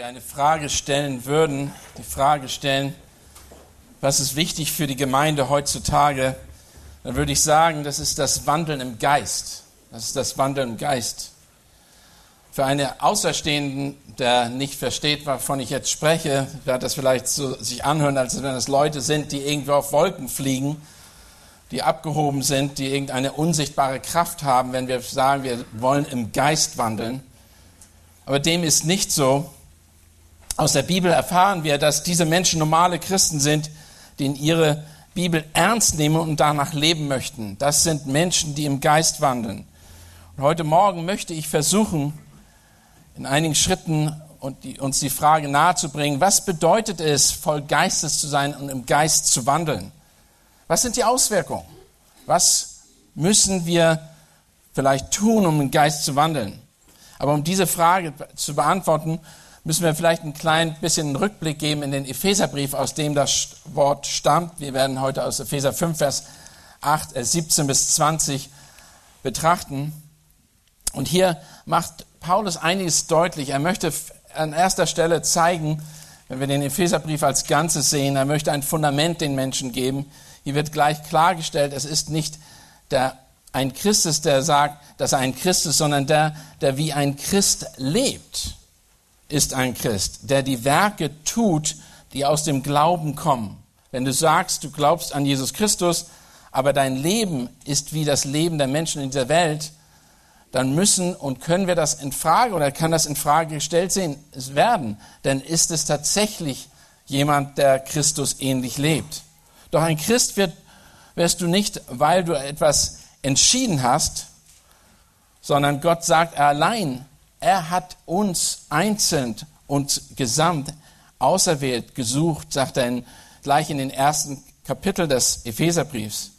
wir eine Frage stellen würden, die Frage stellen, was ist wichtig für die Gemeinde heutzutage, dann würde ich sagen, das ist das Wandeln im Geist. Das ist das Wandeln im Geist. Für einen Außerstehenden, der nicht versteht, wovon ich jetzt spreche, wird das vielleicht so sich anhören, als wenn es Leute sind, die irgendwo auf Wolken fliegen, die abgehoben sind, die irgendeine unsichtbare Kraft haben, wenn wir sagen, wir wollen im Geist wandeln. Aber dem ist nicht so. Aus der Bibel erfahren wir, dass diese Menschen normale Christen sind, die in ihre Bibel ernst nehmen und danach leben möchten. Das sind Menschen, die im Geist wandeln. Und heute Morgen möchte ich versuchen, in einigen Schritten uns die Frage nahezubringen, was bedeutet es, voll Geistes zu sein und im Geist zu wandeln? Was sind die Auswirkungen? Was müssen wir vielleicht tun, um im Geist zu wandeln? Aber um diese Frage zu beantworten, müssen wir vielleicht ein klein bisschen einen Rückblick geben in den Epheserbrief, aus dem das Wort stammt. Wir werden heute aus Epheser 5, Vers 8, 17 bis 20 betrachten. Und hier macht Paulus einiges deutlich. Er möchte an erster Stelle zeigen, wenn wir den Epheserbrief als Ganzes sehen, er möchte ein Fundament den Menschen geben. Hier wird gleich klargestellt, es ist nicht der, ein Christus, der sagt, dass er ein Christ ist, sondern der, der wie ein Christ lebt, ist ein Christ, der die Werke tut, die aus dem Glauben kommen. Wenn du sagst, du glaubst an Jesus Christus, aber dein Leben ist wie das Leben der Menschen in dieser Welt, dann müssen und können wir das in Frage oder kann das in Frage gestellt werden. Denn ist es tatsächlich jemand, der Christus ähnlich lebt? Doch ein Christ wird, wirst du nicht, weil du etwas entschieden hast, sondern Gott sagt allein, er hat uns einzeln und gesamt auserwählt, gesucht, sagt er in, gleich in den ersten Kapitel des Epheserbriefs.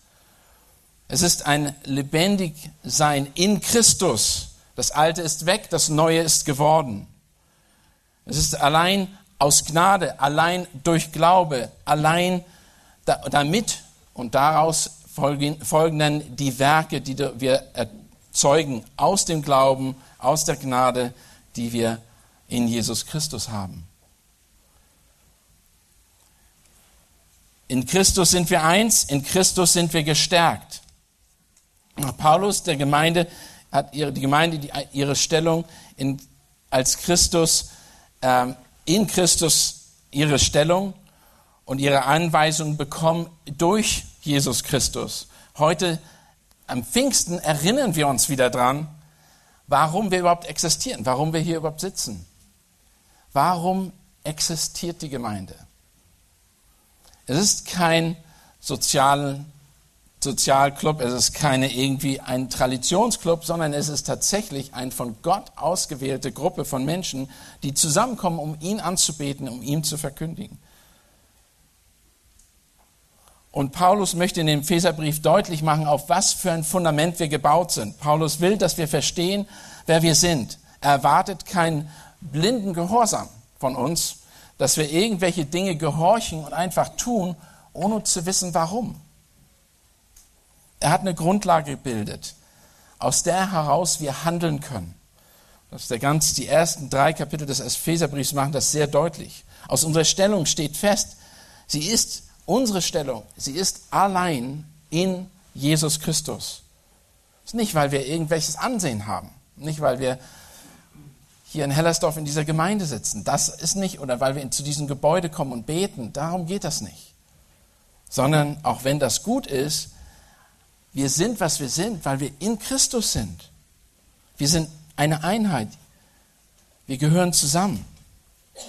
Es ist ein lebendig Sein in Christus. Das Alte ist weg, das Neue ist geworden. Es ist allein aus Gnade, allein durch Glaube, allein damit und daraus folgen, folgen dann die Werke, die wir erzeugen aus dem Glauben, aus der Gnade, die wir in Jesus Christus haben. In Christus sind wir eins, in Christus sind wir gestärkt. Paulus, der Gemeinde, hat ihre, die Gemeinde die, ihre Stellung in, als Christus, ähm, in Christus ihre Stellung und ihre Anweisungen bekommen durch Jesus Christus. Heute am Pfingsten erinnern wir uns wieder dran, warum wir überhaupt existieren, warum wir hier überhaupt sitzen. Warum existiert die Gemeinde? Es ist kein sozialen Sozialclub, es ist keine irgendwie ein Traditionsclub, sondern es ist tatsächlich eine von Gott ausgewählte Gruppe von Menschen, die zusammenkommen, um ihn anzubeten, um ihn zu verkündigen. Und Paulus möchte in dem Epheserbrief deutlich machen, auf was für ein Fundament wir gebaut sind. Paulus will, dass wir verstehen, wer wir sind. Er erwartet keinen blinden Gehorsam von uns, dass wir irgendwelche Dinge gehorchen und einfach tun, ohne zu wissen, warum. Er hat eine Grundlage gebildet, aus der heraus wir handeln können. Das der ganz, die ersten drei Kapitel des Epheserbriefs machen das sehr deutlich. Aus unserer Stellung steht fest, sie ist unsere Stellung, sie ist allein in Jesus Christus. Das ist nicht, weil wir irgendwelches Ansehen haben, nicht, weil wir hier in Hellersdorf in dieser Gemeinde sitzen. Das ist nicht, oder weil wir zu diesem Gebäude kommen und beten. Darum geht das nicht. Sondern auch wenn das gut ist, wir sind, was wir sind, weil wir in Christus sind. Wir sind eine Einheit. Wir gehören zusammen.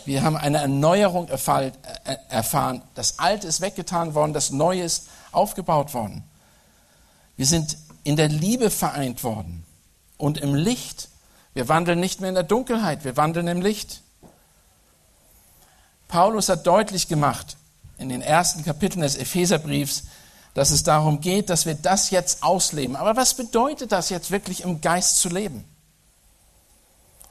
Wir haben eine Erneuerung äh, erfahren. Das Alte ist weggetan worden, das Neue ist aufgebaut worden. Wir sind in der Liebe vereint worden und im Licht. Wir wandeln nicht mehr in der Dunkelheit, wir wandeln im Licht. Paulus hat deutlich gemacht in den ersten Kapiteln des Epheserbriefs, dass es darum geht, dass wir das jetzt ausleben. Aber was bedeutet das jetzt wirklich im Geist zu leben?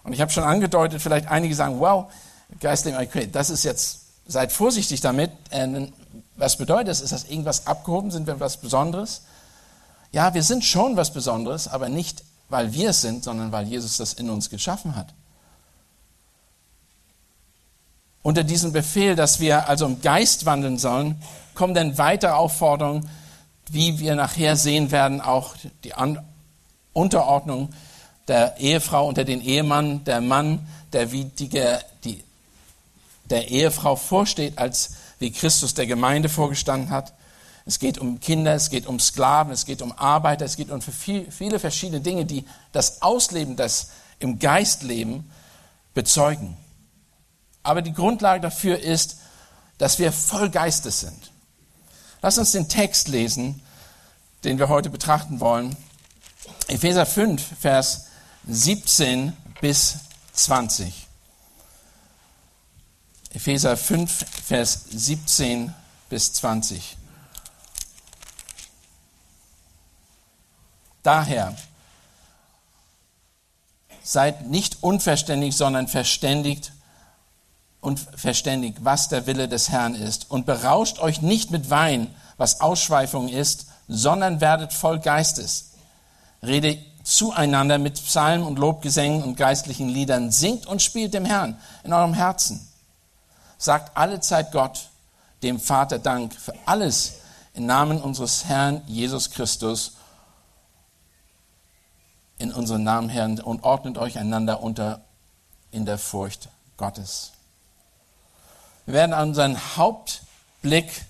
Und ich habe schon angedeutet, vielleicht einige sagen, wow, Geistleben, okay, das ist jetzt, seid vorsichtig damit. Ähm, was bedeutet das? Ist das irgendwas abgehoben? Sind wir was Besonderes? Ja, wir sind schon was Besonderes, aber nicht, weil wir es sind, sondern weil Jesus das in uns geschaffen hat. unter diesem Befehl, dass wir also im Geist wandeln sollen, kommen dann weitere Aufforderungen, wie wir nachher sehen werden, auch die Unterordnung der Ehefrau unter den Ehemann, der Mann, der wie die, die, der Ehefrau vorsteht, als wie Christus der Gemeinde vorgestanden hat. Es geht um Kinder, es geht um Sklaven, es geht um Arbeiter, es geht um viel, viele verschiedene Dinge, die das Ausleben, das im Geist leben, bezeugen. Aber die Grundlage dafür ist, dass wir voll Geistes sind. Lass uns den Text lesen, den wir heute betrachten wollen. Epheser 5, Vers 17 bis 20. Epheser 5, Vers 17 bis 20. Daher seid nicht unverständig, sondern verständigt und verständigt, was der Wille des Herrn ist. Und berauscht euch nicht mit Wein, was Ausschweifung ist, sondern werdet voll Geistes. Rede zueinander mit Psalmen und Lobgesängen und geistlichen Liedern. Singt und spielt dem Herrn in eurem Herzen. Sagt alle Zeit Gott, dem Vater Dank für alles im Namen unseres Herrn Jesus Christus in unseren Namen, Herrn, und ordnet euch einander unter in der Furcht Gottes. Wir werden unseren Hauptblick,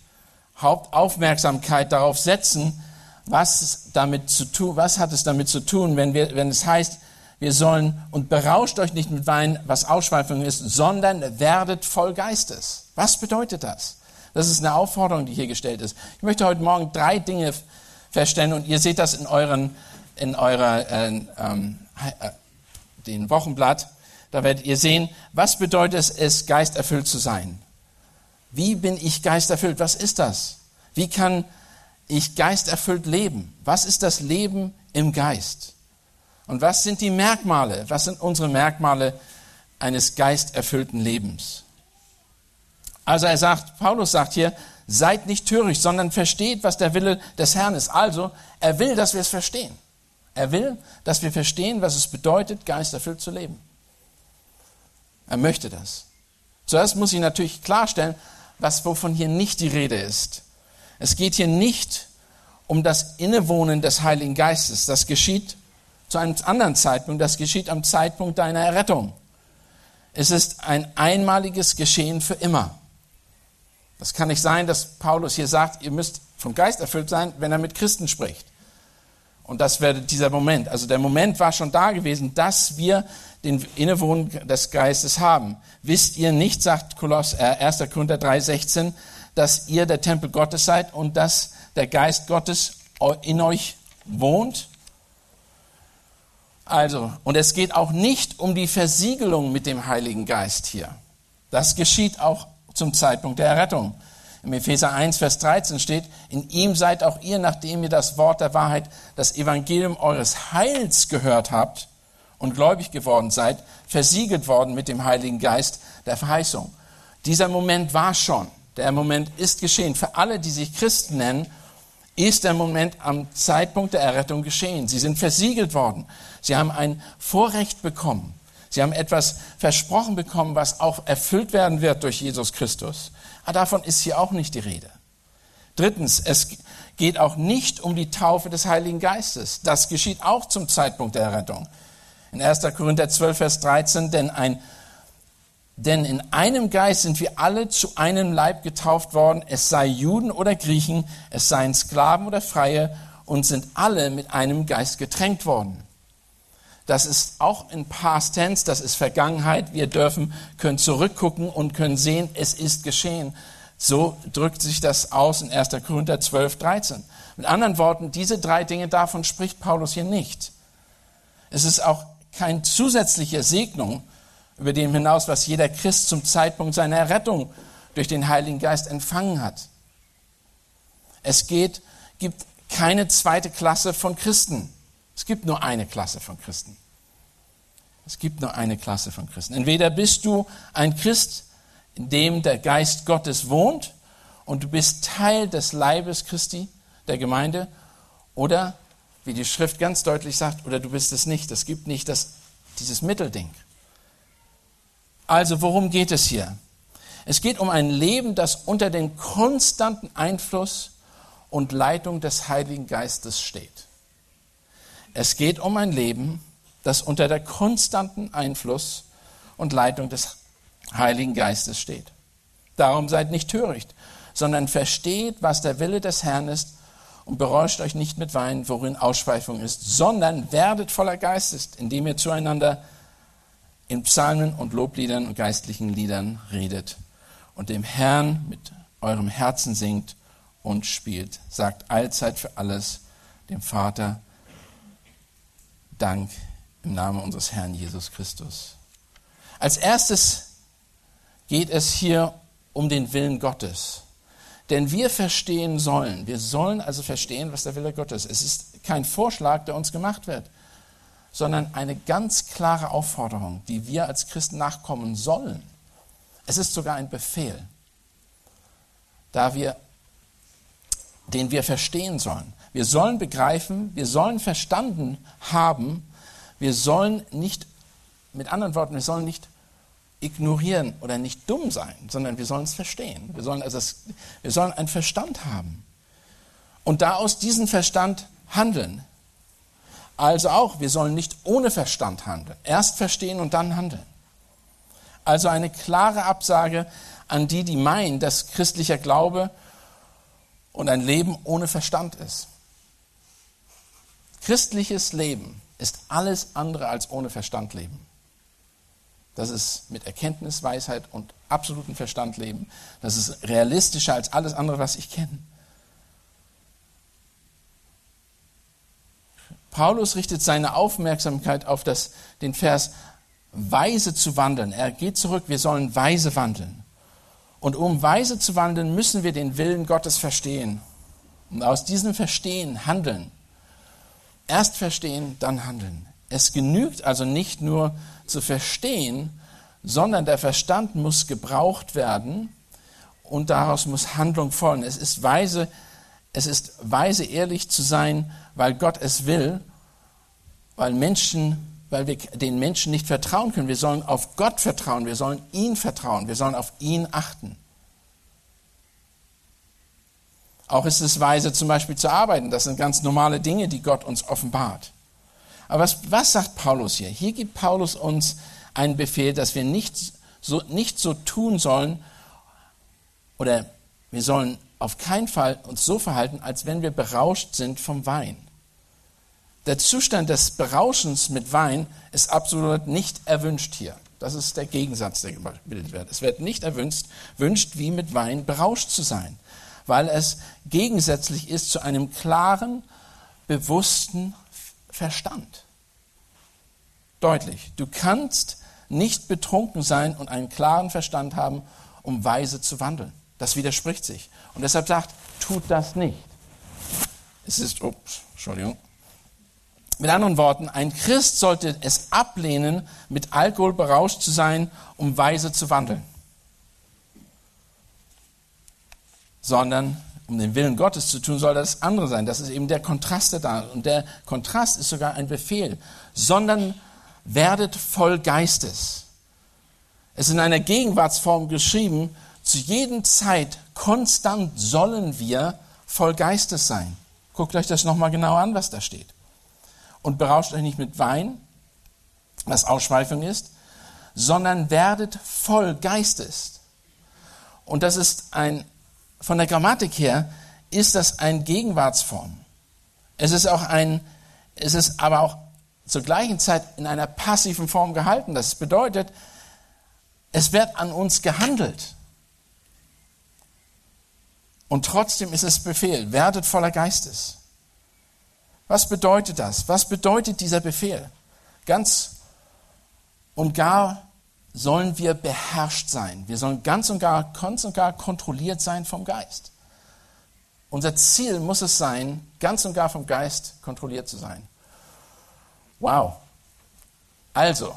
Hauptaufmerksamkeit darauf setzen, was damit zu tun, was hat es damit zu tun, wenn wir, wenn es heißt, wir sollen, und berauscht euch nicht mit Wein, was Ausschweifung ist, sondern werdet voll Geistes. Was bedeutet das? Das ist eine Aufforderung, die hier gestellt ist. Ich möchte heute Morgen drei Dinge feststellen und ihr seht das in euren, in eurer, äh, ähm, äh, den Wochenblatt. Da werdet ihr sehen, was bedeutet es, es geisterfüllt zu sein. Wie bin ich geisterfüllt? Was ist das? Wie kann ich geisterfüllt leben? Was ist das Leben im Geist? Und was sind die Merkmale? Was sind unsere Merkmale eines geisterfüllten Lebens? Also er sagt, Paulus sagt hier, seid nicht töricht, sondern versteht, was der Wille des Herrn ist. Also, er will, dass wir es verstehen. Er will, dass wir verstehen, was es bedeutet, geisterfüllt zu leben. Er möchte das. Zuerst muss ich natürlich klarstellen, was, wovon hier nicht die Rede ist. Es geht hier nicht um das Innewohnen des Heiligen Geistes. Das geschieht zu einem anderen Zeitpunkt. Das geschieht am Zeitpunkt deiner Errettung. Es ist ein einmaliges Geschehen für immer. Das kann nicht sein, dass Paulus hier sagt, ihr müsst vom Geist erfüllt sein, wenn er mit Christen spricht. Und das wäre dieser Moment. Also der Moment war schon da gewesen, dass wir den Innewohnen des Geistes haben. Wisst ihr nicht, sagt Koloss, äh, 1. Korinther 3,16, dass ihr der Tempel Gottes seid und dass der Geist Gottes in euch wohnt? Also, und es geht auch nicht um die Versiegelung mit dem Heiligen Geist hier. Das geschieht auch zum Zeitpunkt der Errettung. Im Epheser 1, Vers 13 steht, in ihm seid auch ihr, nachdem ihr das Wort der Wahrheit, das Evangelium eures Heils gehört habt und gläubig geworden seid, versiegelt worden mit dem Heiligen Geist der Verheißung. Dieser Moment war schon. Der Moment ist geschehen. Für alle, die sich Christen nennen, ist der Moment am Zeitpunkt der Errettung geschehen. Sie sind versiegelt worden. Sie haben ein Vorrecht bekommen. Sie haben etwas versprochen bekommen, was auch erfüllt werden wird durch Jesus Christus. Aber davon ist hier auch nicht die Rede. Drittens, es geht auch nicht um die Taufe des Heiligen Geistes. Das geschieht auch zum Zeitpunkt der Errettung. In 1. Korinther 12, Vers 13, denn, ein, denn in einem Geist sind wir alle zu einem Leib getauft worden, es sei Juden oder Griechen, es seien Sklaven oder Freie, und sind alle mit einem Geist getränkt worden. Das ist auch in Past Tense, das ist Vergangenheit. Wir dürfen, können zurückgucken und können sehen, es ist geschehen. So drückt sich das aus in 1. Korinther 12, 13. Mit anderen Worten, diese drei Dinge, davon spricht Paulus hier nicht. Es ist auch keine zusätzliche Segnung über dem hinaus, was jeder Christ zum Zeitpunkt seiner Errettung durch den Heiligen Geist empfangen hat. Es geht, gibt keine zweite Klasse von Christen. Es gibt nur eine Klasse von Christen. Es gibt nur eine Klasse von Christen. Entweder bist du ein Christ, in dem der Geist Gottes wohnt und du bist Teil des Leibes Christi, der Gemeinde, oder, wie die Schrift ganz deutlich sagt, oder du bist es nicht. Es gibt nicht das, dieses Mittelding. Also worum geht es hier? Es geht um ein Leben, das unter dem konstanten Einfluss und Leitung des Heiligen Geistes steht. Es geht um ein Leben, das unter der konstanten Einfluss und Leitung des Heiligen Geistes steht. Darum seid nicht töricht, sondern versteht, was der Wille des Herrn ist und berauscht euch nicht mit Wein, worin Ausschweifung ist, sondern werdet voller Geistes, indem ihr zueinander in Psalmen und Lobliedern und geistlichen Liedern redet und dem Herrn mit eurem Herzen singt und spielt. Sagt allzeit für alles dem Vater Dank im Namen unseres Herrn Jesus Christus. Als erstes geht es hier um den Willen Gottes. Denn wir verstehen sollen, wir sollen also verstehen, was der Wille Gottes ist. Es ist kein Vorschlag, der uns gemacht wird, sondern eine ganz klare Aufforderung, die wir als Christen nachkommen sollen. Es ist sogar ein Befehl, da wir, den wir verstehen sollen. Wir sollen begreifen, wir sollen verstanden haben, wir sollen nicht, mit anderen Worten, wir sollen nicht ignorieren oder nicht dumm sein, sondern wir sollen es verstehen. Wir sollen, also das, wir sollen einen Verstand haben und da aus diesem Verstand handeln. Also auch, wir sollen nicht ohne Verstand handeln. Erst verstehen und dann handeln. Also eine klare Absage an die, die meinen, dass christlicher Glaube und ein Leben ohne Verstand ist. Christliches Leben ist alles andere als ohne Verstand leben. Das ist mit Erkenntnis, Weisheit und absolutem Verstand leben. Das ist realistischer als alles andere, was ich kenne. Paulus richtet seine Aufmerksamkeit auf das, den Vers weise zu wandeln. Er geht zurück, wir sollen weise wandeln. Und um weise zu wandeln, müssen wir den Willen Gottes verstehen. Und aus diesem Verstehen handeln. Erst verstehen, dann handeln. Es genügt also nicht nur zu verstehen, sondern der Verstand muss gebraucht werden und daraus muss Handlung folgen. Es ist weise, es ist weise, ehrlich zu sein, weil Gott es will, weil Menschen, weil wir den Menschen nicht vertrauen können. Wir sollen auf Gott vertrauen, wir sollen ihn vertrauen, wir sollen auf ihn achten. Auch ist es weise, zum Beispiel zu arbeiten. Das sind ganz normale Dinge, die Gott uns offenbart. Aber was, was sagt Paulus hier? Hier gibt Paulus uns einen Befehl, dass wir nicht so, nicht so tun sollen, oder wir sollen auf keinen Fall uns so verhalten, als wenn wir berauscht sind vom Wein. Der Zustand des Berauschens mit Wein ist absolut nicht erwünscht hier. Das ist der Gegensatz, der gebildet wird. Es wird nicht erwünscht, wünscht, wie mit Wein berauscht zu sein, weil es gegensätzlich ist zu einem klaren, bewussten Verstand. Deutlich. Du kannst nicht betrunken sein und einen klaren Verstand haben, um weise zu wandeln. Das widerspricht sich. Und deshalb sagt, tut das nicht. Es ist, ups, Entschuldigung. Mit anderen Worten, ein Christ sollte es ablehnen, mit Alkohol berauscht zu sein, um weise zu wandeln. Sondern um den Willen Gottes zu tun, soll das andere sein. Das ist eben der Kontrast da. Und der Kontrast ist sogar ein Befehl. Sondern werdet voll Geistes. Es ist in einer Gegenwartsform geschrieben, zu jedem Zeit konstant sollen wir voll Geistes sein. Guckt euch das nochmal genau an, was da steht. Und berauscht euch nicht mit Wein, was Ausschweifung ist, sondern werdet voll Geistes. Und das ist ein, von der Grammatik her, ist das eine Gegenwartsform. Es ist auch ein, es ist aber auch zur gleichen Zeit in einer passiven Form gehalten. Das bedeutet, es wird an uns gehandelt. Und trotzdem ist es Befehl, werdet voller Geistes. Was bedeutet das? Was bedeutet dieser Befehl? Ganz und gar sollen wir beherrscht sein. Wir sollen ganz und gar, ganz und gar kontrolliert sein vom Geist. Unser Ziel muss es sein, ganz und gar vom Geist kontrolliert zu sein. Wow. Also,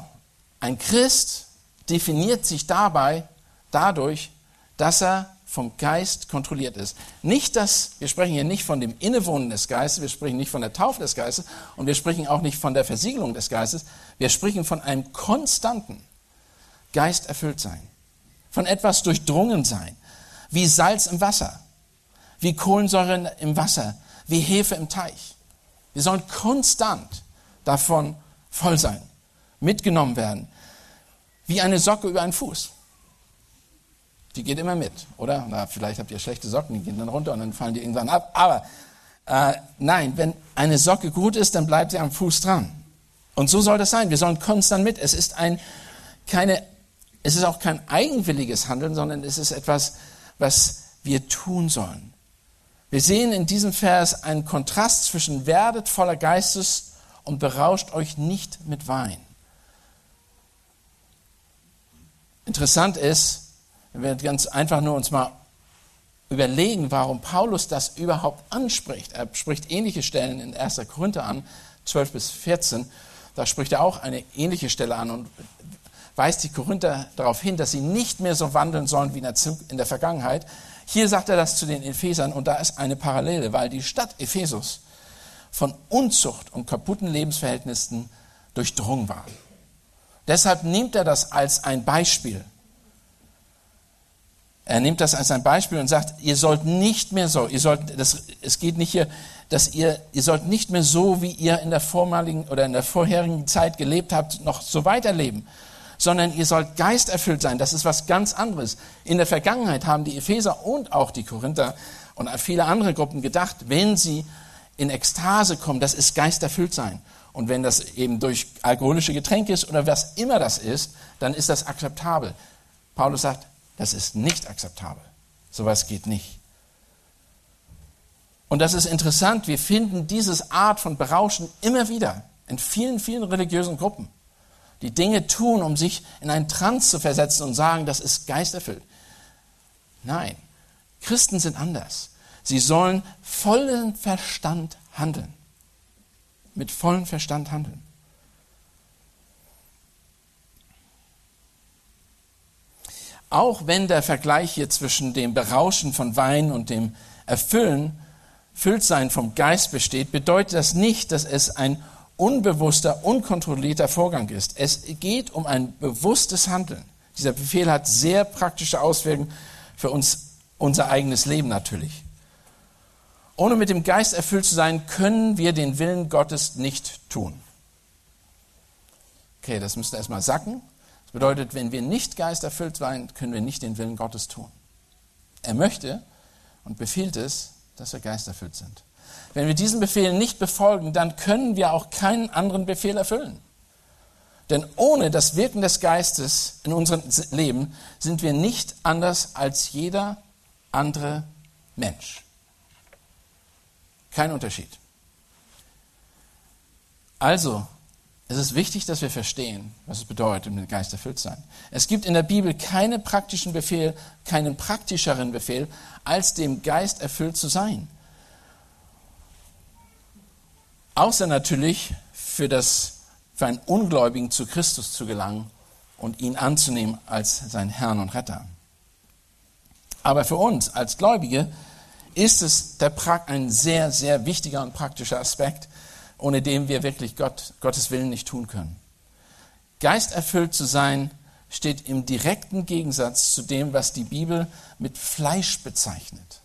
ein Christ definiert sich dabei dadurch, dass er vom Geist kontrolliert ist. Nicht dass, wir sprechen hier nicht von dem Innewohnen des Geistes, wir sprechen nicht von der Taufe des Geistes und wir sprechen auch nicht von der Versiegelung des Geistes, wir sprechen von einem konstanten Geist erfüllt sein. von etwas durchdrungen sein, wie Salz im Wasser, wie Kohlensäure im Wasser, wie Hefe im Teich. Wir sollen konstant davon voll sein, mitgenommen werden, wie eine Socke über einen Fuß. Die geht immer mit, oder? Na, vielleicht habt ihr schlechte Socken, die gehen dann runter und dann fallen die irgendwann ab. Aber äh, nein, wenn eine Socke gut ist, dann bleibt sie am Fuß dran. Und so soll das sein. Wir sollen konstant mit. Es ist ein, keine, es ist auch kein eigenwilliges Handeln, sondern es ist etwas, was wir tun sollen. Wir sehen in diesem Vers einen Kontrast zwischen werdet voller Geistes und berauscht euch nicht mit Wein. Interessant ist, wenn wir ganz einfach nur uns mal überlegen, warum Paulus das überhaupt anspricht. Er spricht ähnliche Stellen in 1. Korinther an, 12 bis 14. Da spricht er auch eine ähnliche Stelle an und weist die Korinther darauf hin, dass sie nicht mehr so wandeln sollen wie in der Vergangenheit. Hier sagt er das zu den Ephesern und da ist eine Parallele, weil die Stadt Ephesus von Unzucht und kaputten Lebensverhältnissen durchdrungen war. Deshalb nimmt er das als ein Beispiel. Er nimmt das als ein Beispiel und sagt, ihr sollt nicht mehr so, ihr sollt, das, es geht nicht hier, dass ihr, ihr sollt nicht mehr so, wie ihr in der vormaligen oder in der vorherigen Zeit gelebt habt, noch so weiterleben, sondern ihr sollt geisterfüllt sein. Das ist was ganz anderes. In der Vergangenheit haben die Epheser und auch die Korinther und viele andere Gruppen gedacht, wenn sie in Ekstase kommen, das ist geisterfüllt sein. Und wenn das eben durch alkoholische Getränke ist oder was immer das ist, dann ist das akzeptabel. Paulus sagt, das ist nicht akzeptabel. Sowas geht nicht. Und das ist interessant, wir finden diese Art von Berauschen immer wieder in vielen, vielen religiösen Gruppen, die Dinge tun, um sich in einen Trance zu versetzen und sagen, das ist geisterfüllt. Nein, Christen sind anders. Sie sollen vollen Verstand handeln. Mit vollem Verstand handeln. Auch wenn der Vergleich hier zwischen dem Berauschen von Wein und dem Erfüllen, Fülltsein vom Geist besteht, bedeutet das nicht, dass es ein unbewusster, unkontrollierter Vorgang ist. Es geht um ein bewusstes Handeln. Dieser Befehl hat sehr praktische Auswirkungen für uns, unser eigenes Leben natürlich. Ohne mit dem Geist erfüllt zu sein, können wir den Willen Gottes nicht tun. Okay, das müsste erstmal sacken bedeutet, wenn wir nicht geisterfüllt sein, können wir nicht den Willen Gottes tun. Er möchte und befiehlt es, dass wir geisterfüllt sind. Wenn wir diesen Befehl nicht befolgen, dann können wir auch keinen anderen Befehl erfüllen. Denn ohne das Wirken des Geistes in unserem Leben sind wir nicht anders als jeder andere Mensch. Kein Unterschied. Also es ist wichtig, dass wir verstehen, was es bedeutet, mit dem Geist erfüllt sein. Es gibt in der Bibel keinen praktischen Befehl, keinen praktischeren Befehl, als dem Geist erfüllt zu sein. Außer natürlich für, das, für einen Ungläubigen zu Christus zu gelangen und ihn anzunehmen als sein Herrn und Retter. Aber für uns als Gläubige ist es der, ein sehr, sehr wichtiger und praktischer Aspekt, ohne dem wir wirklich Gott, Gottes Willen nicht tun können. Geisterfüllt zu sein steht im direkten Gegensatz zu dem, was die Bibel mit Fleisch bezeichnet.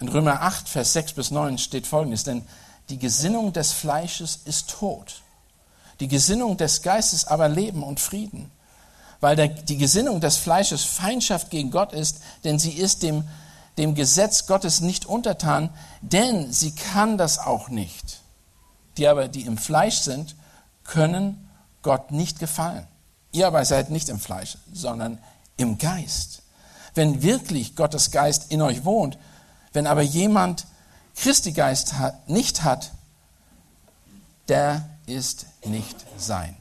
In Römer 8, Vers 6 bis 9 steht folgendes, denn die Gesinnung des Fleisches ist Tod, die Gesinnung des Geistes aber Leben und Frieden, weil der, die Gesinnung des Fleisches Feindschaft gegen Gott ist, denn sie ist dem dem Gesetz Gottes nicht untertan, denn sie kann das auch nicht. Die aber, die im Fleisch sind, können Gott nicht gefallen. Ihr aber seid nicht im Fleisch, sondern im Geist. Wenn wirklich Gottes Geist in euch wohnt, wenn aber jemand Christi Geist hat, nicht hat, der ist nicht sein.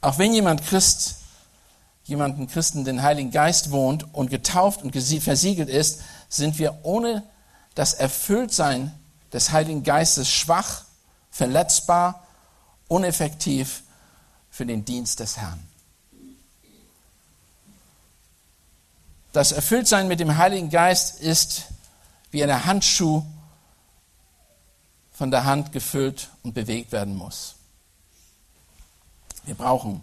Auch wenn jemand Christ jemanden Christen den Heiligen Geist wohnt und getauft und versiegelt ist, sind wir ohne das Erfülltsein des Heiligen Geistes schwach, verletzbar, uneffektiv für den Dienst des Herrn. Das Erfülltsein mit dem Heiligen Geist ist wie ein Handschuh von der Hand gefüllt und bewegt werden muss. Wir brauchen,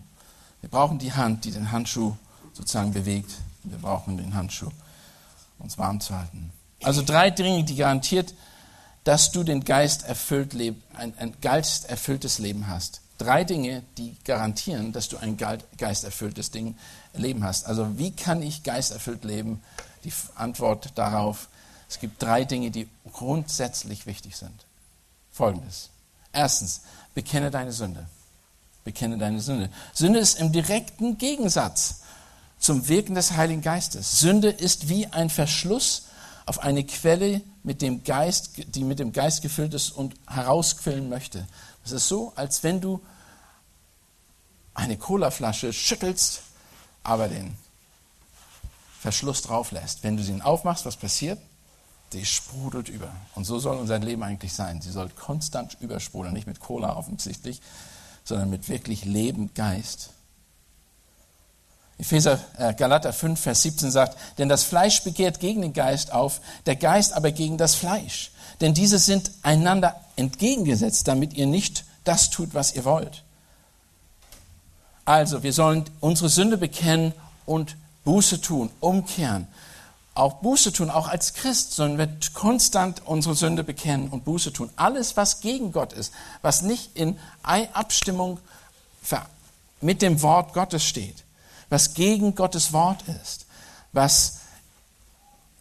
wir brauchen die Hand, die den Handschuh sozusagen bewegt. Wir brauchen den Handschuh, uns warm zu halten. Also drei Dinge, die garantiert, dass du den Geist erfüllt ein, ein geisterfülltes Leben hast. Drei Dinge, die garantieren, dass du ein geisterfülltes Ding Leben hast. Also wie kann ich geisterfüllt leben? Die Antwort darauf, es gibt drei Dinge, die grundsätzlich wichtig sind. Folgendes. Erstens, bekenne deine Sünde. Bekenne deine Sünde. Sünde ist im direkten Gegensatz zum Wirken des Heiligen Geistes. Sünde ist wie ein Verschluss auf eine Quelle, mit dem Geist, die mit dem Geist gefüllt ist und herausquillen möchte. Es ist so, als wenn du eine Colaflasche schüttelst, aber den Verschluss drauf lässt. Wenn du sie aufmachst, was passiert? Die sprudelt über. Und so soll unser Leben eigentlich sein. Sie soll konstant übersprudeln, nicht mit Cola offensichtlich, sondern mit wirklich Leben, Geist. Epheser, äh, Galater 5, Vers 17 sagt, denn das Fleisch begehrt gegen den Geist auf, der Geist aber gegen das Fleisch. Denn diese sind einander entgegengesetzt, damit ihr nicht das tut, was ihr wollt. Also, wir sollen unsere Sünde bekennen und Buße tun, umkehren. Auch Buße tun, auch als Christ sollen wir konstant unsere Sünde bekennen und Buße tun. Alles, was gegen Gott ist, was nicht in Abstimmung mit dem Wort Gottes steht, was gegen Gottes Wort ist, was,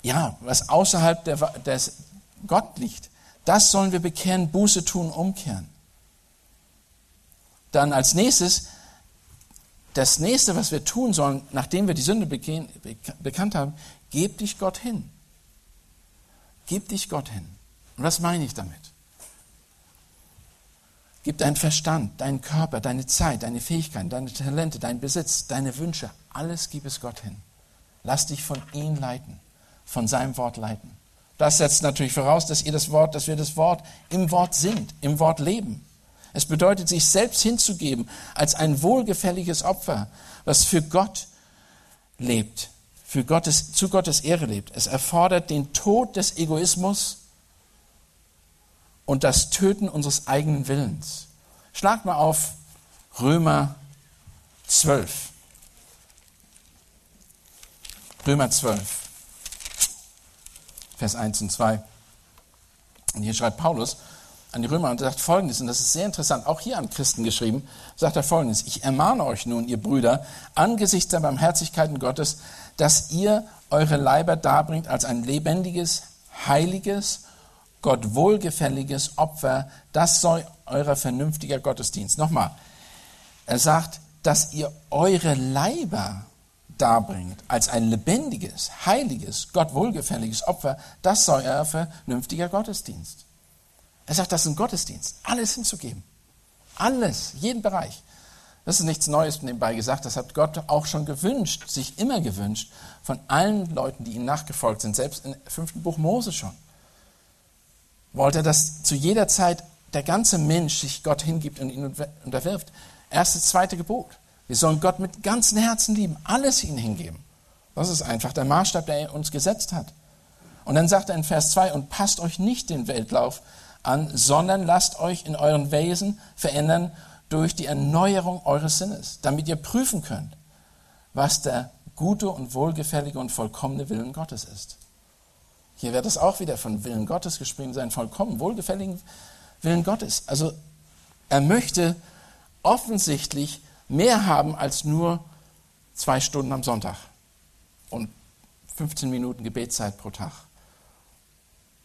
ja, was außerhalb der, des Gott liegt, das sollen wir bekennen, Buße tun, umkehren. Dann als nächstes, das nächste, was wir tun sollen, nachdem wir die Sünde bekannt haben, gib dich Gott hin. Gib dich Gott hin. Und was meine ich damit? Gib deinen Verstand, deinen Körper, deine Zeit, deine Fähigkeiten, deine Talente, deinen Besitz, deine Wünsche, alles gib es Gott hin. Lass dich von ihm leiten, von seinem Wort leiten. Das setzt natürlich voraus, dass ihr das Wort, dass wir das Wort im Wort sind, im Wort leben. Es bedeutet, sich selbst hinzugeben als ein wohlgefälliges Opfer, was für Gott lebt, für Gottes, zu Gottes Ehre lebt. Es erfordert den Tod des Egoismus, und das Töten unseres eigenen Willens. Schlag mal auf Römer 12. Römer 12, Vers 1 und 2. Und hier schreibt Paulus an die Römer und sagt folgendes, und das ist sehr interessant, auch hier an Christen geschrieben, sagt er folgendes, ich ermahne euch nun, ihr Brüder, angesichts der Barmherzigkeiten Gottes, dass ihr eure Leiber darbringt als ein lebendiges, heiliges Gott wohlgefälliges Opfer, das soll euer vernünftiger Gottesdienst. Nochmal, er sagt, dass ihr eure Leiber darbringt als ein lebendiges, heiliges, Gott wohlgefälliges Opfer, das soll euer vernünftiger Gottesdienst. Er sagt, das ist ein Gottesdienst, alles hinzugeben. Alles, jeden Bereich. Das ist nichts Neues nebenbei gesagt, das hat Gott auch schon gewünscht, sich immer gewünscht, von allen Leuten, die ihm nachgefolgt sind, selbst im fünften Buch Mose schon wollte er, dass zu jeder Zeit der ganze Mensch sich Gott hingibt und ihn unterwirft. Erstes, zweite Gebot. Wir sollen Gott mit ganzem Herzen lieben, alles ihm hingeben. Das ist einfach der Maßstab, der er uns gesetzt hat. Und dann sagt er in Vers 2, und passt euch nicht den Weltlauf an, sondern lasst euch in euren Wesen verändern durch die Erneuerung eures Sinnes, damit ihr prüfen könnt, was der gute und wohlgefällige und vollkommene Willen Gottes ist. Hier wird es auch wieder von Willen Gottes geschrieben, seinen vollkommen wohlgefälligen Willen Gottes. Also er möchte offensichtlich mehr haben als nur zwei Stunden am Sonntag und 15 Minuten Gebetszeit pro Tag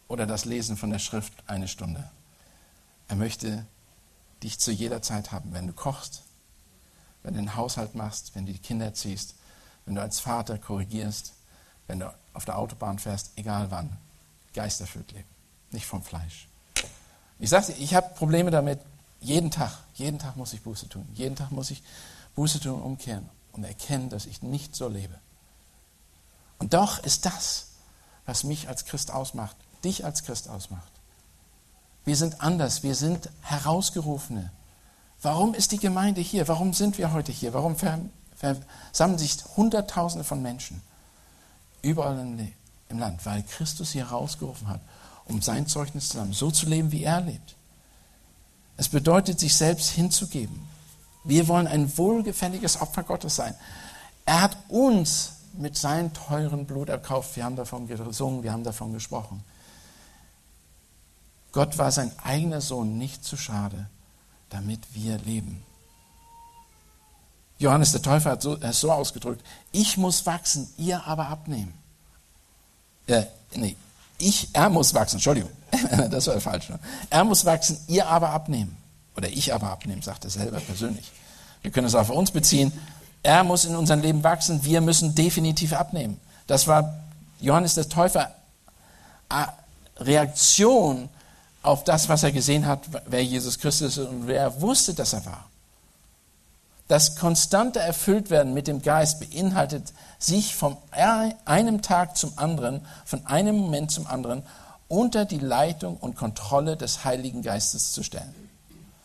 oder das Lesen von der Schrift eine Stunde. Er möchte dich zu jeder Zeit haben, wenn du kochst, wenn du den Haushalt machst, wenn du die Kinder erziehst, wenn du als Vater korrigierst, wenn du auf der Autobahn fährst, egal wann, geisterfüllt leben, nicht vom Fleisch. Ich dir, ich habe Probleme damit, jeden Tag, jeden Tag muss ich Buße tun, jeden Tag muss ich Buße tun und umkehren und erkennen, dass ich nicht so lebe. Und doch ist das, was mich als Christ ausmacht, dich als Christ ausmacht. Wir sind anders, wir sind Herausgerufene. Warum ist die Gemeinde hier? Warum sind wir heute hier? Warum versammeln sich Hunderttausende von Menschen? Überall im Land, weil Christus sie herausgerufen hat, um sein Zeugnis zu haben, so zu leben, wie er lebt. Es bedeutet, sich selbst hinzugeben. Wir wollen ein wohlgefälliges Opfer Gottes sein. Er hat uns mit seinem teuren Blut erkauft. Wir haben davon gesungen, wir haben davon gesprochen. Gott war sein eigener Sohn nicht zu schade, damit wir leben. Johannes der Täufer hat es so ausgedrückt, ich muss wachsen, ihr aber abnehmen. Äh, nee, ich, er muss wachsen, Entschuldigung, das war falsch. Ne? Er muss wachsen, ihr aber abnehmen. Oder ich aber abnehmen, sagt er selber persönlich. Wir können es auf uns beziehen. Er muss in unserem Leben wachsen, wir müssen definitiv abnehmen. Das war Johannes der Täufer äh, Reaktion auf das, was er gesehen hat, wer Jesus Christus ist und wer er wusste, dass er war. Das konstante Erfülltwerden mit dem Geist beinhaltet, sich von einem Tag zum anderen, von einem Moment zum anderen unter die Leitung und Kontrolle des Heiligen Geistes zu stellen.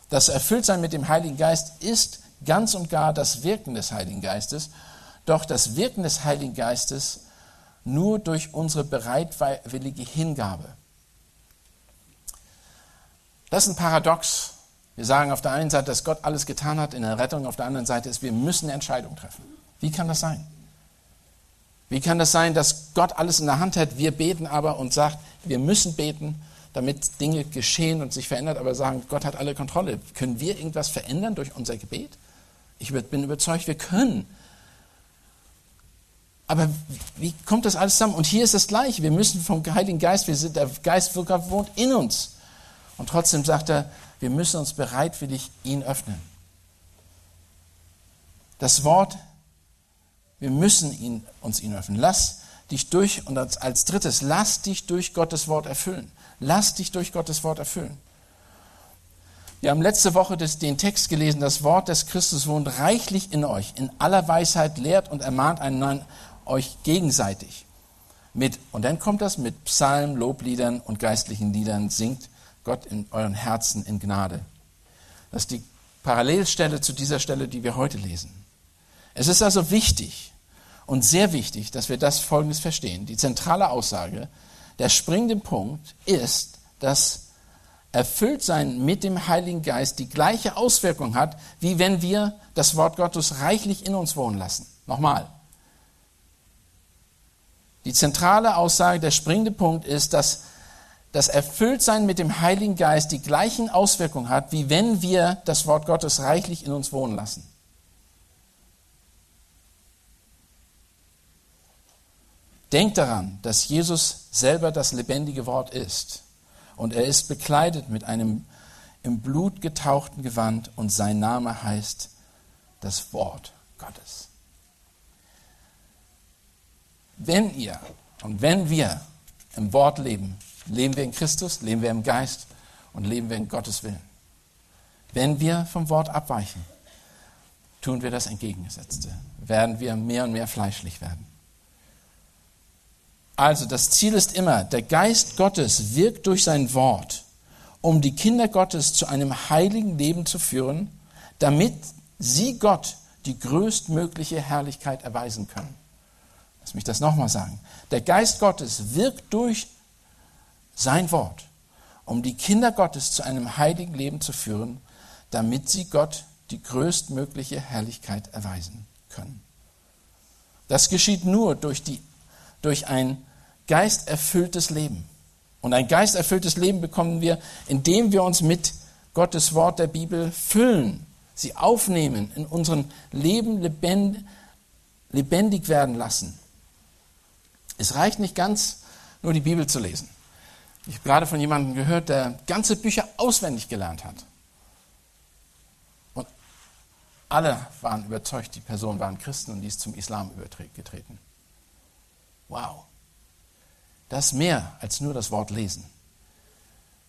Das Erfülltsein mit dem Heiligen Geist ist ganz und gar das Wirken des Heiligen Geistes, doch das Wirken des Heiligen Geistes nur durch unsere bereitwillige Hingabe. Das ist ein Paradox. Wir sagen auf der einen Seite, dass Gott alles getan hat in der Rettung, auf der anderen Seite ist, wir müssen eine Entscheidung treffen. Wie kann das sein? Wie kann das sein, dass Gott alles in der Hand hat, wir beten aber und sagt, wir müssen beten, damit Dinge geschehen und sich verändern, aber sagen, Gott hat alle Kontrolle. Können wir irgendwas verändern durch unser Gebet? Ich bin überzeugt, wir können. Aber wie kommt das alles zusammen? Und hier ist das Gleiche. Wir müssen vom Heiligen Geist, wir sind, der Geist wohnt in uns. Und trotzdem sagt er, wir müssen uns bereitwillig ihn öffnen. Das Wort, wir müssen ihn, uns ihn öffnen. Lass dich durch, und als, als drittes, lass dich durch Gottes Wort erfüllen. Lass dich durch Gottes Wort erfüllen. Wir haben letzte Woche das, den Text gelesen, das Wort des Christus wohnt reichlich in euch, in aller Weisheit lehrt und ermahnt einander euch gegenseitig. Mit, und dann kommt das mit Psalmen, Lobliedern und geistlichen Liedern, singt Gott in euren Herzen in Gnade. Das ist die Parallelstelle zu dieser Stelle, die wir heute lesen. Es ist also wichtig und sehr wichtig, dass wir das Folgendes verstehen. Die zentrale Aussage, der springende Punkt ist, dass Erfülltsein mit dem Heiligen Geist die gleiche Auswirkung hat, wie wenn wir das Wort Gottes reichlich in uns wohnen lassen. Nochmal. Die zentrale Aussage, der springende Punkt ist, dass das Erfülltsein mit dem Heiligen Geist die gleichen Auswirkungen hat, wie wenn wir das Wort Gottes reichlich in uns wohnen lassen. Denkt daran, dass Jesus selber das lebendige Wort ist. Und er ist bekleidet mit einem im Blut getauchten Gewand und sein Name heißt das Wort Gottes. Wenn ihr und wenn wir im Wort leben, leben wir in Christus, leben wir im Geist und leben wir in Gottes Willen. Wenn wir vom Wort abweichen, tun wir das Entgegengesetzte, werden wir mehr und mehr fleischlich werden. Also das Ziel ist immer, der Geist Gottes wirkt durch sein Wort, um die Kinder Gottes zu einem heiligen Leben zu führen, damit sie Gott die größtmögliche Herrlichkeit erweisen können. Lass mich das nochmal sagen. Der Geist Gottes wirkt durch sein Wort, um die Kinder Gottes zu einem heiligen Leben zu führen, damit sie Gott die größtmögliche Herrlichkeit erweisen können. Das geschieht nur durch, die, durch ein geisterfülltes Leben. Und ein geisterfülltes Leben bekommen wir, indem wir uns mit Gottes Wort der Bibel füllen, sie aufnehmen, in unserem Leben lebendig werden lassen. Es reicht nicht ganz, nur die Bibel zu lesen. Ich habe gerade von jemandem gehört, der ganze Bücher auswendig gelernt hat. Und alle waren überzeugt, die Personen waren Christen und die ist zum Islam übergetreten. Wow. Das ist mehr als nur das Wort lesen.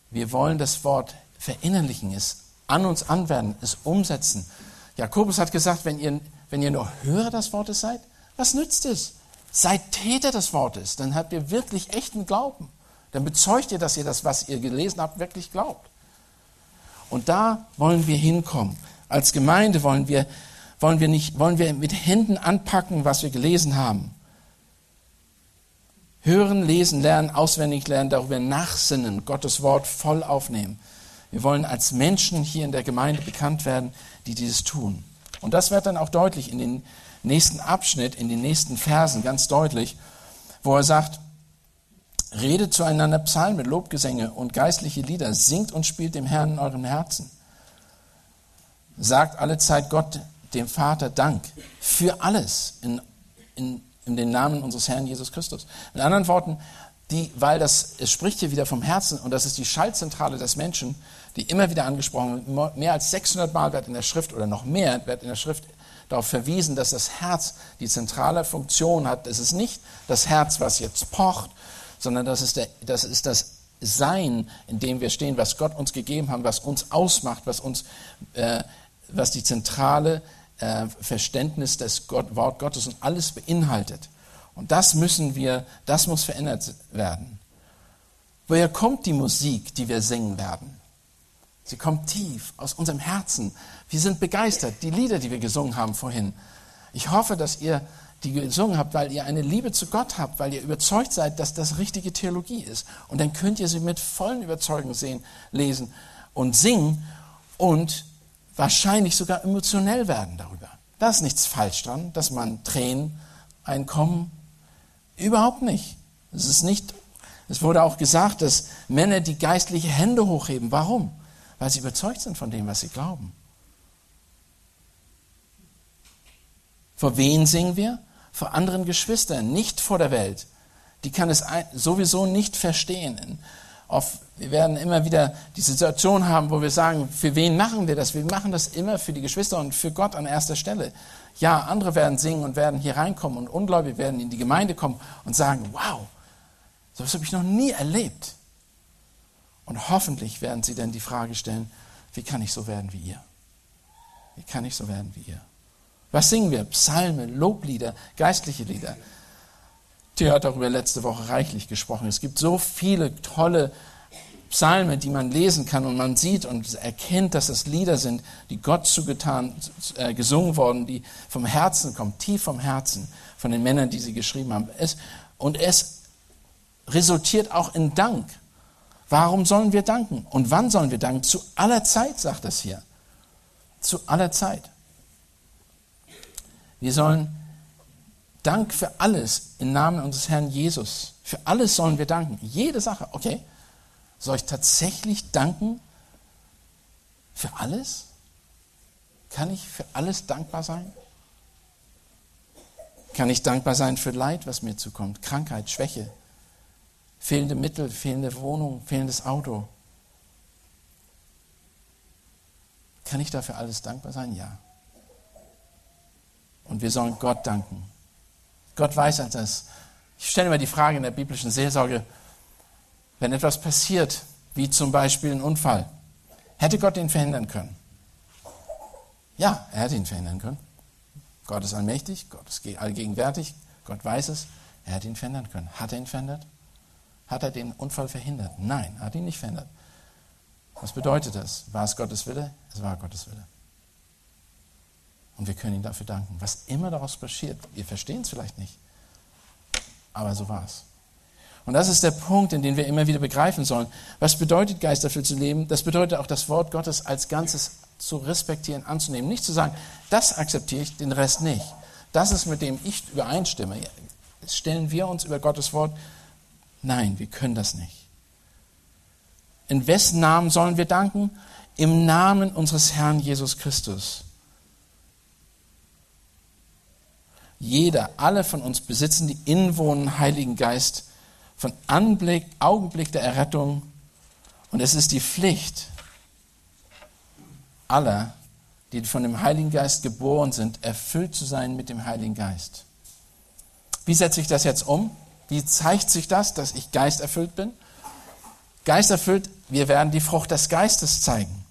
Wir wollen das Wort verinnerlichen, es an uns anwenden, es umsetzen. Jakobus hat gesagt, wenn ihr, wenn ihr nur Hörer des Wortes seid, was nützt es? Seid Täter des Wortes, dann habt ihr wirklich echten Glauben. Dann bezeugt ihr, dass ihr das, was ihr gelesen habt, wirklich glaubt. Und da wollen wir hinkommen. Als Gemeinde wollen wir, wollen wir nicht, wollen wir mit Händen anpacken, was wir gelesen haben. Hören, lesen, lernen, auswendig lernen, darüber nachsinnen, Gottes Wort voll aufnehmen. Wir wollen als Menschen hier in der Gemeinde bekannt werden, die dieses tun. Und das wird dann auch deutlich in den nächsten Abschnitt, in den nächsten Versen ganz deutlich, wo er sagt, redet zueinander Psalme, Lobgesänge und geistliche Lieder, singt und spielt dem Herrn in euren Herzen. Sagt alle Zeit Gott, dem Vater, Dank für alles in, in, in den Namen unseres Herrn Jesus Christus. Mit anderen Worten, die, weil das, es spricht hier wieder vom Herzen und das ist die Schaltzentrale des Menschen, die immer wieder angesprochen wird. Mehr als 600 Mal wird in der Schrift oder noch mehr wird in der Schrift darauf verwiesen, dass das Herz die zentrale Funktion hat. Es ist nicht das Herz, was jetzt pocht, sondern das ist, der, das, ist das Sein, in dem wir stehen, was Gott uns gegeben hat, was uns ausmacht, was, uns, äh, was die zentrale äh, Verständnis des Gott, Wort Gottes und alles beinhaltet. Und das müssen wir, das muss verändert werden. Woher kommt die Musik, die wir singen werden? Sie kommt tief aus unserem Herzen. Wir sind begeistert. Die Lieder, die wir gesungen haben vorhin. Ich hoffe, dass ihr die gesungen habt, weil ihr eine Liebe zu Gott habt, weil ihr überzeugt seid, dass das richtige Theologie ist. Und dann könnt ihr sie mit vollen Überzeugung sehen, lesen und singen und wahrscheinlich sogar emotionell werden darüber. Da ist nichts falsch dran, dass man Tränen einkommen. Überhaupt nicht. Es ist nicht, es wurde auch gesagt, dass Männer die geistliche Hände hochheben. Warum? weil sie überzeugt sind von dem, was sie glauben. Vor wen singen wir? Vor anderen Geschwistern, nicht vor der Welt. Die kann es sowieso nicht verstehen. wir werden immer wieder die Situation haben, wo wir sagen, für wen machen wir das? Wir machen das immer für die Geschwister und für Gott an erster Stelle. Ja, andere werden singen und werden hier reinkommen und Ungläubige werden in die Gemeinde kommen und sagen, wow, sowas habe ich noch nie erlebt. Und hoffentlich werden sie dann die Frage stellen, wie kann ich so werden wie ihr? Wie kann ich so werden wie ihr? Was singen wir? Psalme, Loblieder, geistliche Lieder. Theo hat darüber letzte Woche reichlich gesprochen. Es gibt so viele tolle Psalme, die man lesen kann und man sieht und erkennt, dass es Lieder sind, die Gott zugetan, äh, gesungen worden, die vom Herzen kommen, tief vom Herzen, von den Männern, die sie geschrieben haben. Es, und es resultiert auch in Dank. Warum sollen wir danken? Und wann sollen wir danken? Zu aller Zeit, sagt es hier. Zu aller Zeit. Wir sollen Dank für alles im Namen unseres Herrn Jesus. Für alles sollen wir danken. Jede Sache. Okay. Soll ich tatsächlich danken für alles? Kann ich für alles dankbar sein? Kann ich dankbar sein für Leid, was mir zukommt? Krankheit, Schwäche, fehlende Mittel, fehlende Wohnung, fehlendes Auto. Kann ich dafür alles dankbar sein? Ja. Und wir sollen Gott danken. Gott weiß das. Ich stelle mir die Frage in der biblischen Seelsorge, wenn etwas passiert, wie zum Beispiel ein Unfall, hätte Gott ihn verhindern können? Ja, er hätte ihn verhindern können. Gott ist allmächtig, Gott ist allgegenwärtig, Gott weiß es, er hätte ihn verhindern können. Hat er ihn verhindert? Hat er den Unfall verhindert? Nein, hat ihn nicht verhindert. Was bedeutet das? War es Gottes Wille? Es war Gottes Wille. Und wir können ihm dafür danken. Was immer daraus passiert, wir verstehen es vielleicht nicht, aber so war es. Und das ist der Punkt, in den wir immer wieder begreifen sollen. Was bedeutet geisterfüllt zu leben? Das bedeutet auch das Wort Gottes als Ganzes zu respektieren, anzunehmen. Nicht zu sagen, das akzeptiere ich, den Rest nicht. Das ist, mit dem ich übereinstimme. Stellen wir uns über Gottes Wort Nein, wir können das nicht. In wessen Namen sollen wir danken? Im Namen unseres Herrn Jesus Christus. Jeder, alle von uns besitzen die inwohnenden Heiligen Geist von Anblick, Augenblick der Errettung. Und es ist die Pflicht aller, die von dem Heiligen Geist geboren sind, erfüllt zu sein mit dem Heiligen Geist. Wie setze ich das jetzt um? Wie zeigt sich das, dass ich geisterfüllt bin? Geisterfüllt, wir werden die Frucht des Geistes zeigen.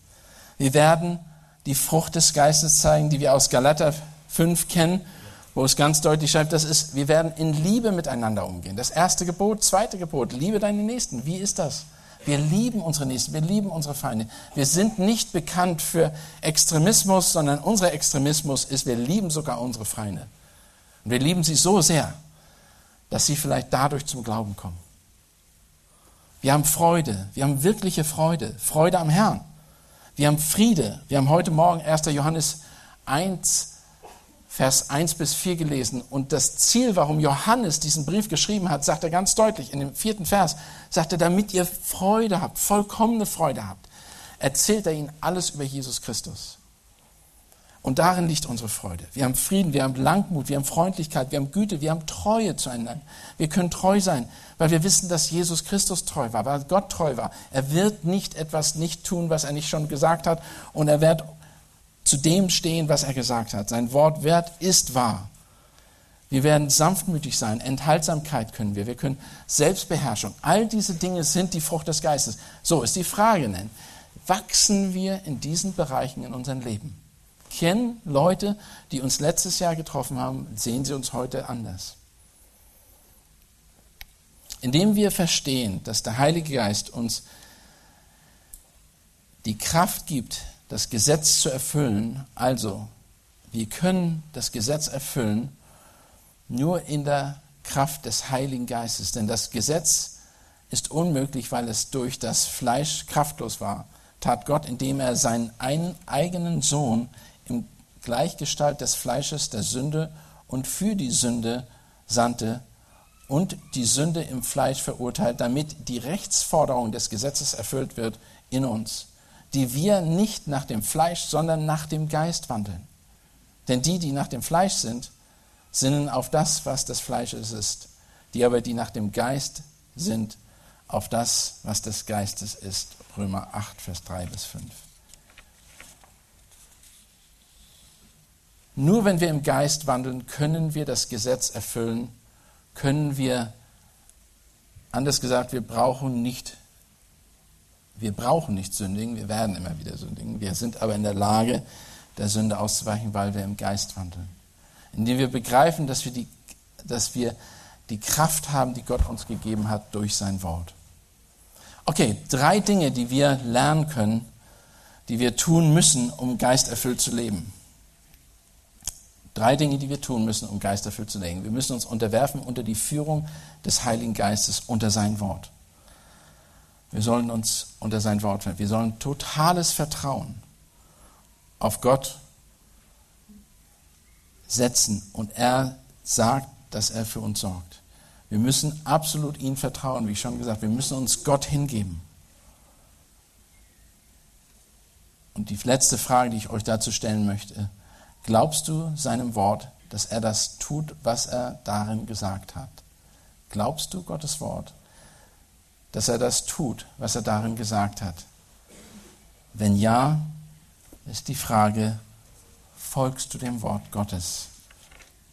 Wir werden die Frucht des Geistes zeigen, die wir aus Galater 5 kennen, wo es ganz deutlich schreibt, das ist, wir werden in Liebe miteinander umgehen. Das erste Gebot, zweite Gebot, liebe deine Nächsten. Wie ist das? Wir lieben unsere Nächsten, wir lieben unsere Feinde. Wir sind nicht bekannt für Extremismus, sondern unser Extremismus ist, wir lieben sogar unsere Feinde. Und wir lieben sie so sehr, dass sie vielleicht dadurch zum Glauben kommen. Wir haben Freude. Wir haben wirkliche Freude. Freude am Herrn. Wir haben Friede. Wir haben heute Morgen 1. Johannes 1, Vers 1 bis 4 gelesen. Und das Ziel, warum Johannes diesen Brief geschrieben hat, sagt er ganz deutlich in dem vierten Vers, sagt er, damit ihr Freude habt, vollkommene Freude habt, erzählt er ihnen alles über Jesus Christus. Und darin liegt unsere Freude. Wir haben Frieden, wir haben Langmut, wir haben Freundlichkeit, wir haben Güte, wir haben Treue zueinander. Wir können treu sein, weil wir wissen, dass Jesus Christus treu war, weil Gott treu war. Er wird nicht etwas nicht tun, was er nicht schon gesagt hat, und er wird zu dem stehen, was er gesagt hat. Sein Wort wert ist wahr. Wir werden sanftmütig sein, Enthaltsamkeit können wir, wir können Selbstbeherrschung. All diese Dinge sind die Frucht des Geistes. So ist die Frage, denn wachsen wir in diesen Bereichen in unserem Leben? kennen Leute, die uns letztes Jahr getroffen haben, sehen sie uns heute anders. Indem wir verstehen, dass der Heilige Geist uns die Kraft gibt, das Gesetz zu erfüllen, also wir können das Gesetz erfüllen nur in der Kraft des Heiligen Geistes, denn das Gesetz ist unmöglich, weil es durch das Fleisch kraftlos war, tat Gott, indem er seinen eigenen Sohn im Gleichgestalt des Fleisches der Sünde und für die Sünde sandte und die Sünde im Fleisch verurteilt, damit die Rechtsforderung des Gesetzes erfüllt wird in uns, die wir nicht nach dem Fleisch, sondern nach dem Geist wandeln. Denn die, die nach dem Fleisch sind, sinnen auf das, was des Fleisches ist, die aber, die nach dem Geist sind, auf das, was des Geistes ist. Römer 8, Vers 3 bis 5. Nur wenn wir im Geist wandeln, können wir das Gesetz erfüllen, können wir, anders gesagt, wir brauchen nicht, wir brauchen nicht sündigen, wir werden immer wieder sündigen. Wir sind aber in der Lage, der Sünde auszuweichen, weil wir im Geist wandeln. Indem wir begreifen, dass wir die, dass wir die Kraft haben, die Gott uns gegeben hat durch sein Wort. Okay, drei Dinge, die wir lernen können, die wir tun müssen, um geisterfüllt zu leben. Drei Dinge, die wir tun müssen, um Geist dafür zu legen. Wir müssen uns unterwerfen unter die Führung des Heiligen Geistes, unter sein Wort. Wir sollen uns unter sein Wort finden. Wir sollen totales Vertrauen auf Gott setzen und er sagt, dass er für uns sorgt. Wir müssen absolut ihm vertrauen, wie ich schon gesagt, wir müssen uns Gott hingeben. Und die letzte Frage, die ich euch dazu stellen möchte, Glaubst du seinem Wort, dass er das tut, was er darin gesagt hat? Glaubst du Gottes Wort, dass er das tut, was er darin gesagt hat? Wenn ja, ist die Frage, folgst du dem Wort Gottes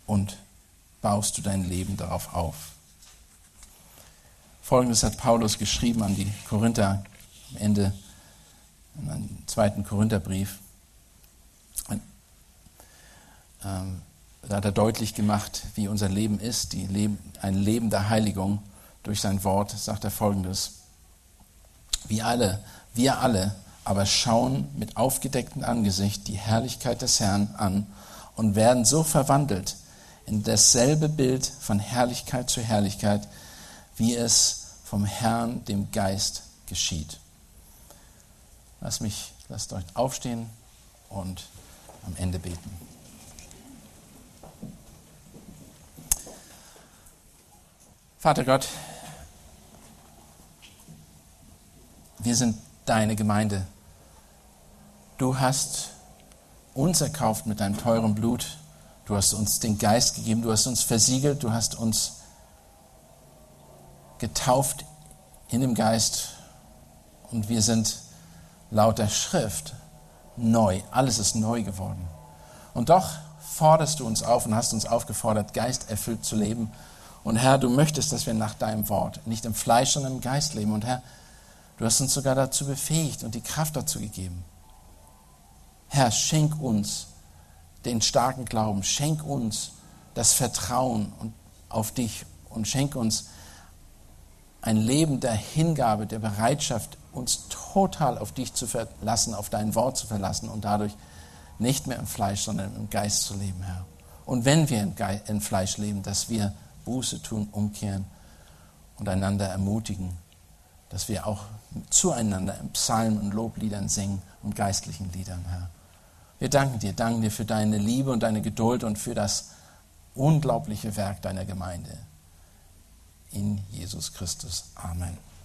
und baust du dein Leben darauf auf? Folgendes hat Paulus geschrieben an die Korinther am Ende einem zweiten Korintherbrief ähm, da hat er deutlich gemacht, wie unser Leben ist, Leben, ein Leben der Heiligung durch sein Wort, sagt er folgendes. Wir alle, wir alle aber schauen mit aufgedecktem Angesicht die Herrlichkeit des Herrn an und werden so verwandelt in dasselbe Bild von Herrlichkeit zu Herrlichkeit, wie es vom Herrn, dem Geist, geschieht. Lass mich, lasst euch aufstehen und am Ende beten. Vater Gott, wir sind deine Gemeinde. Du hast uns erkauft mit deinem teuren Blut. Du hast uns den Geist gegeben, du hast uns versiegelt, du hast uns getauft in dem Geist und wir sind laut der Schrift neu. Alles ist neu geworden. Und doch forderst du uns auf und hast uns aufgefordert, geisterfüllt zu leben und Herr, du möchtest, dass wir nach deinem Wort, nicht im Fleisch, sondern im Geist leben. Und Herr, du hast uns sogar dazu befähigt und die Kraft dazu gegeben. Herr, schenk uns den starken Glauben, schenk uns das Vertrauen auf dich und schenk uns ein Leben der Hingabe, der Bereitschaft, uns total auf dich zu verlassen, auf dein Wort zu verlassen und dadurch nicht mehr im Fleisch, sondern im Geist zu leben, Herr. Und wenn wir im, Fleisch leben, dass wir Buße tun, umkehren und einander ermutigen, dass wir auch zueinander in Psalmen und Lobliedern singen und geistlichen Liedern, Herr. Wir danken dir, danken dir für deine Liebe und deine Geduld und für das unglaubliche Werk deiner Gemeinde. In Jesus Christus. Amen.